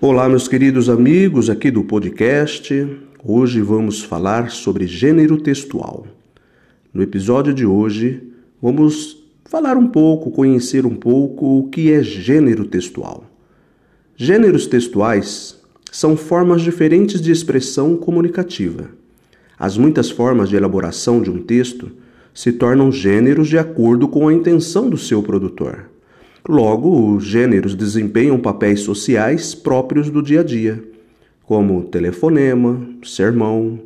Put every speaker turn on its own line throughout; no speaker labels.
Olá, meus queridos amigos aqui do podcast. Hoje vamos falar sobre gênero textual. No episódio de hoje, vamos falar um pouco, conhecer um pouco o que é gênero textual. Gêneros textuais são formas diferentes de expressão comunicativa. As muitas formas de elaboração de um texto se tornam gêneros de acordo com a intenção do seu produtor. Logo, os gêneros desempenham papéis sociais próprios do dia a dia, como telefonema, sermão,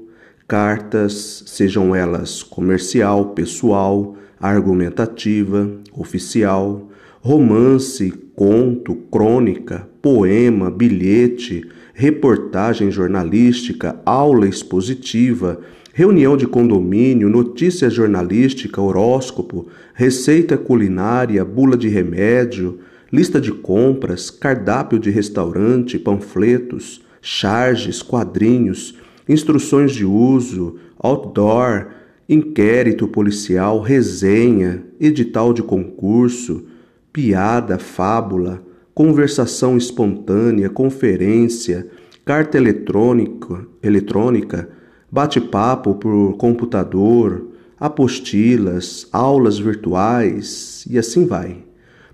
cartas, sejam elas comercial, pessoal, argumentativa, oficial, romance, conto, crônica, poema, bilhete, reportagem jornalística, aula expositiva, reunião de condomínio, notícia jornalística, horóscopo, receita culinária, bula de remédio, lista de compras, cardápio de restaurante, panfletos, charges, quadrinhos, instruções de uso, outdoor, inquérito policial, resenha, edital de concurso, piada, fábula, conversação espontânea, conferência, carta eletrônica, eletrônica bate-papo por computador, apostilas, aulas virtuais e assim vai.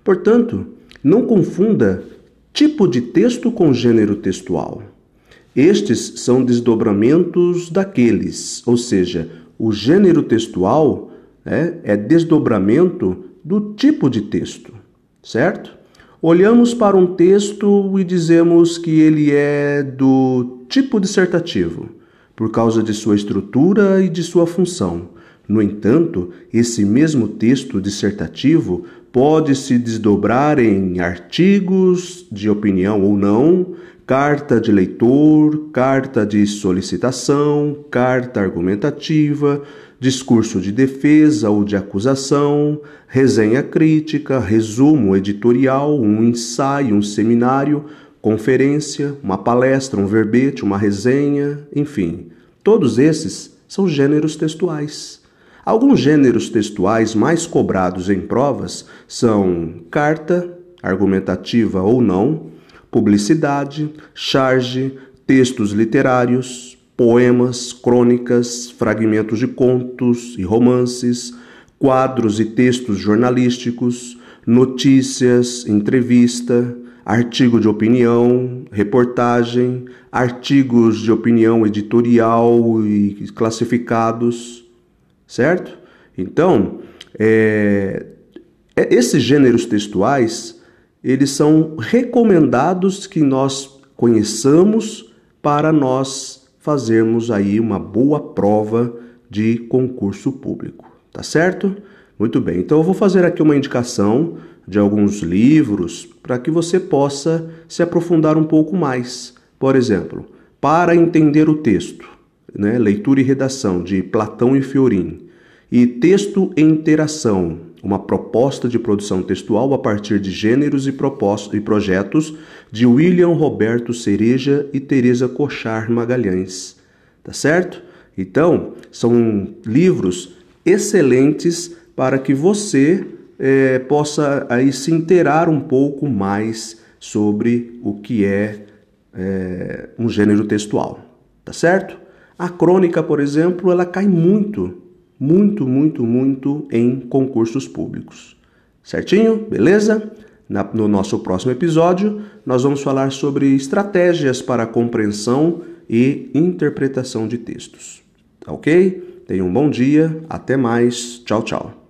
Portanto, não confunda tipo de texto com gênero textual. Estes são desdobramentos daqueles, ou seja, o gênero textual é, é desdobramento do tipo de texto, certo? Olhamos para um texto e dizemos que ele é do tipo dissertativo por causa de sua estrutura e de sua função. No entanto, esse mesmo texto dissertativo pode se desdobrar em artigos de opinião ou não, carta de leitor, carta de solicitação, carta argumentativa, discurso de defesa ou de acusação, resenha crítica, resumo editorial, um ensaio, um seminário, conferência, uma palestra, um verbete, uma resenha, enfim. Todos esses são gêneros textuais. Alguns gêneros textuais mais cobrados em provas são carta, argumentativa ou não, publicidade, charge, textos literários, poemas, crônicas, fragmentos de contos e romances, quadros e textos jornalísticos, notícias, entrevista, artigo de opinião, reportagem, artigos de opinião editorial e classificados, certo? Então, é, é, esses gêneros textuais, eles são recomendados que nós conheçamos para nós fazermos aí uma boa prova de concurso público, tá certo? Muito bem, então eu vou fazer aqui uma indicação de alguns livros para que você possa se aprofundar um pouco mais. Por exemplo, para entender o texto, né? leitura e redação de Platão e Fiorin, e texto em interação, uma proposta de produção textual a partir de gêneros e, e projetos de William Roberto Cereja e Teresa Cochar Magalhães. Tá certo? Então, são livros excelentes para que você é, possa aí se inteirar um pouco mais sobre o que é, é um gênero textual, tá certo? A crônica, por exemplo, ela cai muito, muito, muito, muito em concursos públicos. Certinho? Beleza? Na, no nosso próximo episódio, nós vamos falar sobre estratégias para compreensão e interpretação de textos. Tá ok? Tenha um bom dia, até mais, tchau, tchau.